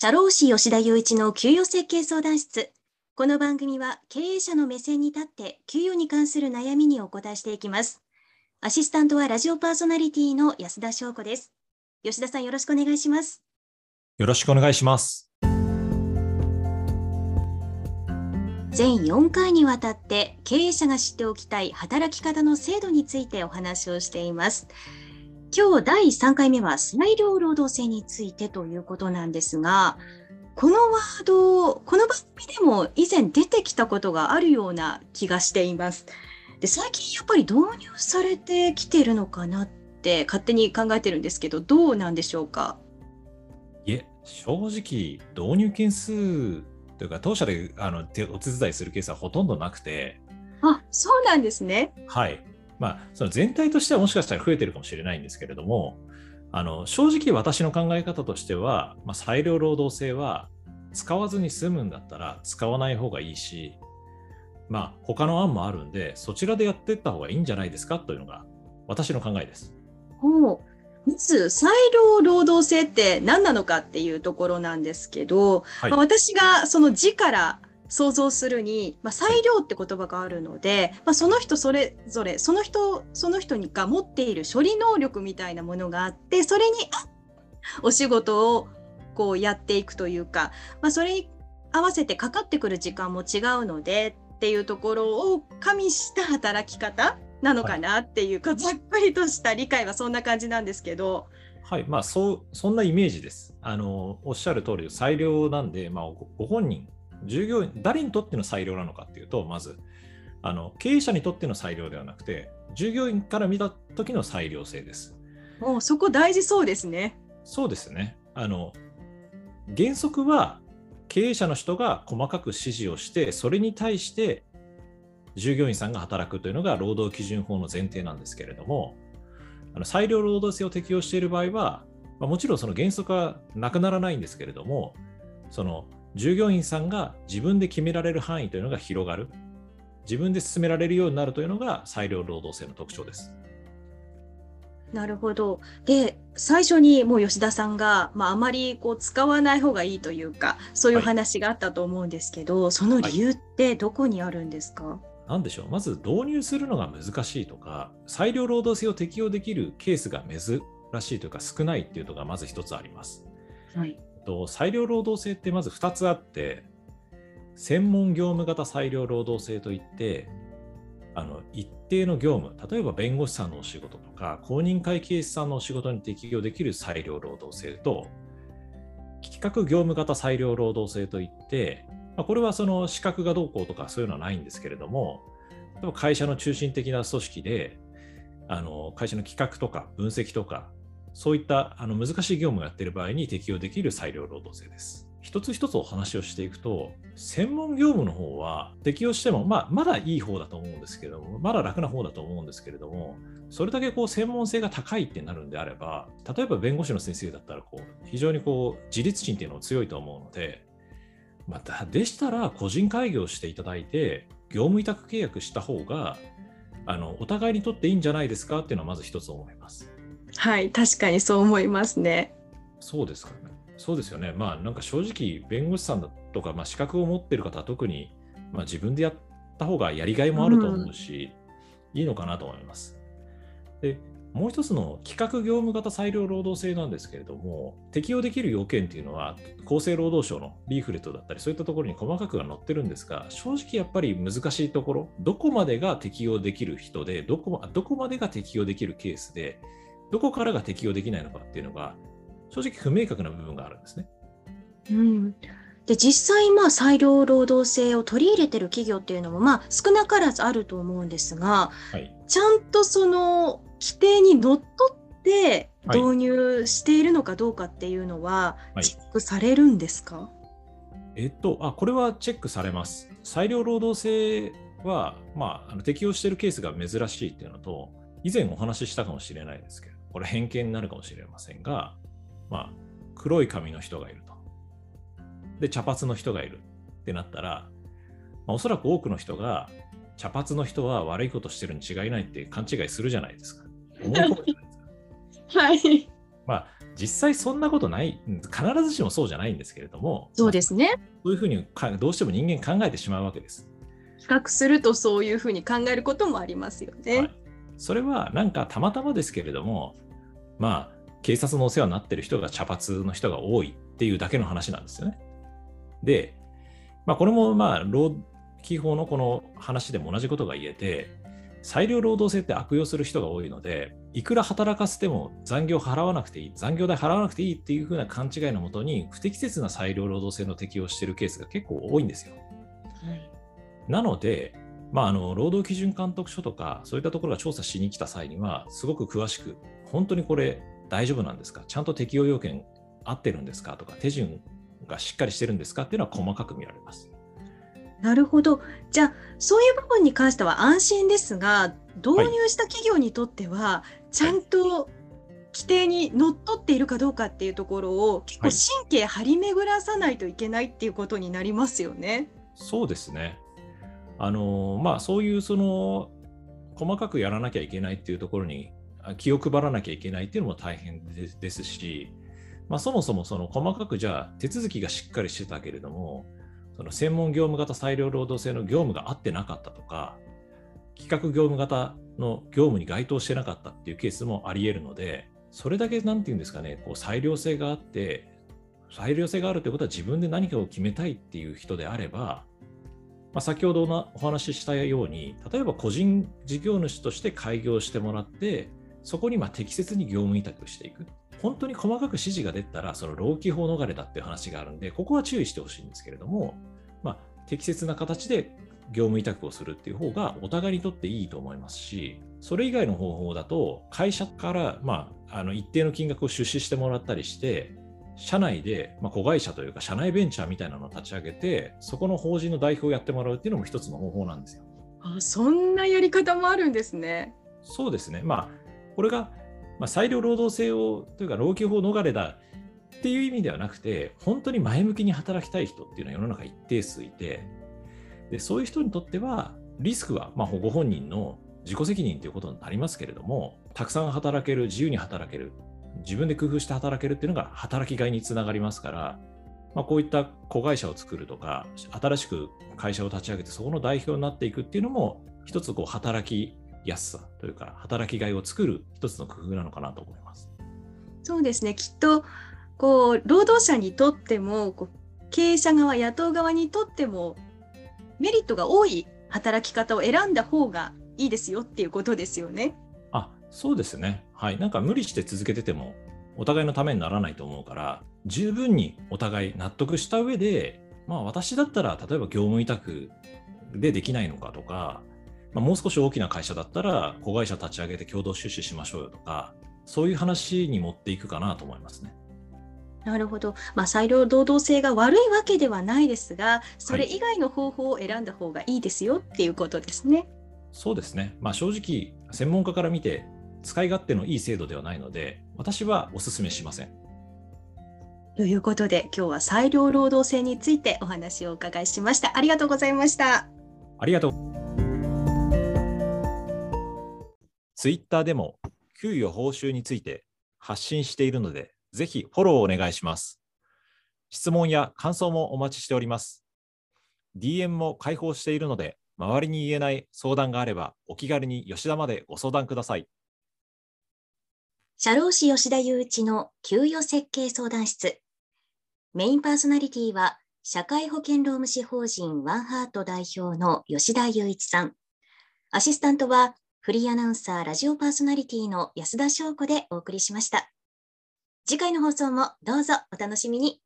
社労士吉田雄一の給与設計相談室。この番組は経営者の目線に立って給与に関する悩みにお答えしていきます。アシスタントはラジオパーソナリティの安田翔子です。吉田さんよろしくお願いします。よろしくお願いします。全4回にわたって経営者が知っておきたい働き方の制度についてお話をしています。今日第3回目は裁量労働制についてということなんですが、このワード、この番組でも以前出てきたことがあるような気がしています。で最近やっぱり導入されてきてるのかなって勝手に考えてるんですけど、どうなんでしょうか？いえ、正直、導入件数というか、当社であのお手伝いするケースはほとんどなくて。あそうなんですね。はい。まあ、その全体としてはもしかしたら増えてるかもしれないんですけれども、あの正直私の考え方としては、まあ、裁量労働制は使わずに済むんだったら使わない方がいいし、まあ、他の案もあるんで、そちらでやっていった方がいいんじゃないですかというのが私の考えです。ほうまず裁量労働制って何なのかっていうところなんですけど、はい、まあ、私がその字から想像するに、まあ、裁量って言葉があるので、まあ、その人それぞれその人その人が持っている処理能力みたいなものがあってそれにお仕事をこうやっていくというか、まあ、それに合わせてかかってくる時間も違うのでっていうところを加味した働き方なのかなっていうか、はい、ざっくりとした理解はそんな感じなんですけど。はい、まあ、そうそんなイメージです。あのおっしゃる通り、裁量なんで、まあ、ご本人従業員、誰にとっての裁量なのかっていうと、まず、あの経営者にとっての裁量ではなくて、従業員から見た時の裁量性です。もうそこ大事そうですね。そうですね。あの原則は経営者の人が細かく指示をして、それに対して従業員さんが働くというのが労働基準法の前提なんですけれども、あの裁量労働制を適用している場合は、まあ、もちろんその原則はなくならないんですけれども、その従業員さんが自分で決められる範囲というのが広がる、自分で進められるようになるというのが裁量労働制の特徴です。なるほど。で、最初にもう吉田さんが、まあ、あまりこう使わない方がいいというか、そういう話があったと思うんですけど、はい、その理由ってどこにあるんですか、はい、なんでしょう、まず導入するのが難しいとか、裁量労働制を適用できるケースが珍しいというか、少ないっていうのがまず一つあります。はい、と、裁量労働制ってまず2つあって、専門業務型裁量労働制といって、あの一定の業務、例えば弁護士さんのお仕事とか、公認会計士さんのお仕事に適用できる裁量労働制と、企画業務型裁量労働制といって、まあ、これはその資格がどうこうとかそういうのはないんですけれども、会社の中心的な組織で、あの会社の企画とか分析とか、そういったあの難しい業務をやっている場合に適用できる裁量労働制です。一つ一つお話をしていくと、専門業務の方は適用しても、まあ、まだいい方だと思うんですけども、まだ楽な方だと思うんですけれども、それだけこう専門性が高いってなるんであれば、例えば弁護士の先生だったらこう、非常にこう自立心っていうのが強いと思うので、またでしたら個人開業していただいて、業務委託契約した方が、あのお互いにとっていいんじゃないですかっていうのはまず一つ思います。はい、確かにそう思いますね。そうですかね。そうですよね。まあ、なんか正直、弁護士さんだとか、まあ、資格を持っている方は特に、まあ、自分でやった方がやりがいもあると思うし、うん、いいのかなと思います。で、もう一つの企画業務型裁量労働制なんですけれども、適用できる要件っていうのは、厚生労働省のリーフレットだったり、そういったところに細かくが載ってるんですが、正直やっぱり難しいところ、どこまでが適用できる人で、どこどこまでが適用できるケースで、どこからが適用できないのかっていうのが、正直不明確な部分があるんですね。うん、で実際、まあ、裁量労働制を取り入れてる企業っていうのも、まあ、少なからずあると思うんですが、はい、ちゃんとその規定にのっとって導入しているのかどうかっていうのは、チェックされるんですか、はいえっと、あこれはチェックされます。裁量労働制は、まあ、あの適用しているケースが珍しいっていうのと、以前お話ししたかもしれないですけど、これ偏見になるかもしれませんが、まあ、黒い髪の人がいると。で、茶髪の人がいるってなったら、まあ、おそらく多くの人が、茶髪の人は悪いことしてるに違いないって勘違いするじゃないですか。思い込むじゃないですか。はい。まあ、実際そんなことない、必ずしもそうじゃないんですけれども、そうですね。そういうふうにどうしても人間考えてしまうわけです。比較するとそういうふうに考えることもありますよね。はい、それはなんかたまたまですけれども、まあ、警察のお世話になってる人が茶髪の人が多いっていうだけの話なんですよね。で、まあ、これもまあ労基法のこの話でも同じことが言えて、裁量労働制って悪用する人が多いので、いくら働かせても残業払わなくていい、残業代払わなくていいっていうふうな勘違いのもとに、不適切な裁量労働制の適用しているケースが結構多いんですよ。はい、なので、まあ、あの労働基準監督署とか、そういったところが調査しに来た際には、すごく詳しく、本当にこれ大丈夫なんですか、ちゃんと適用要件合ってるんですか？とか、手順がしっかりしてるんですか？っていうのは細かく見られます。なるほど。じゃあ、そういう部分に関しては安心ですが、導入した企業にとっては、ちゃんと規定にのっとっているかどうかっていうところを、結構神経張り巡らさないといけないっていうことになりますよね。そうですね。あのまあ、そういうその細かくやらなきゃいけないっていうところに気を配らなきゃいけないっていうのも大変ですし、まあ、そもそもその細かくじゃあ手続きがしっかりしてたけれども、その専門業務型裁量労働制の業務が合ってなかったとか、企画業務型の業務に該当してなかったっていうケースもあり得るので、それだけなんていうんですかね、こう裁量性があって、裁量性があるということは自分で何かを決めたいっていう人であれば、まあ、先ほどのお話ししたように、例えば個人事業主として開業してもらって、そこにま適切に業務委託していく。本当に細かく指示が出たら、その労基法逃れだっていう話があるんで、ここは注意してほしいんですけれども、まあ、適切な形で業務委託をするっていう方がお互いにとっていいと思いますし、それ以外の方法だと、会社から、まあ、あの一定の金額を出資してもらったりして、社内で、まあ、子会社というか、社内ベンチャーみたいなのを立ち上げて、そこの法人の代表をやってもらうっていうのも一つの方法なんですよ。あそんなやり方もあるんですね。そうですね。まあ、これがまあ、裁量労働制をというか労基法逃れだっていう意味ではなくて、本当に前向きに働きたい人っていうのは世の中一定数いて、でそういう人にとっては、リスクは、まあ、ご本人の自己責任ということになりますけれども、たくさん働ける、自由に働ける、自分で工夫して働けるっていうのが働きがいにつながりますから、まあ、こういった子会社を作るとか、新しく会社を立ち上げて、そこの代表になっていくっていうのも、一つこう働き安さというか働きがいを作る一つの工夫なのかなと思います。そうですねきっとこう労働者にとっても経営者側野党側にとってもメリットが多い働き方を選んだ方がいいですよっていうことですよね。あそうですね。はい。なんか無理して続けててもお互いのためにならないと思うから十分にお互い納得した上でまあ私だったら例えば業務委託でできないのかとかまあ、もう少し大きな会社だったら子会社立ち上げて共同出資しましょうよとかそういう話に持っていくかなと思いますね。なるほど、まあ、裁量労働性が悪いわけではないですが、それ以外の方法を選んだ方がいいですよっていうことですね。はい、そうですね、まあ、正直、専門家から見て、使い勝手のいい制度ではないので、私はお勧めしません。ということで、今日は裁量労働制についてお話をお伺いしました。ありがとうございました。ありがとう。ツイッターでも給与報酬について発信しているので、ぜひフォローお願いします。質問や感想もお待ちしております。DM も開放しているので、周りに言えない相談があれば、お気軽に吉田までご相談ください。社労士吉田雄一の給与設計相談室。メインパーソナリティは、社会保険労務士法人ワンハート代表の吉田雄一さん。アシスタントは、フリーアナウンサー、ラジオパーソナリティの安田翔子でお送りしました。次回の放送もどうぞお楽しみに。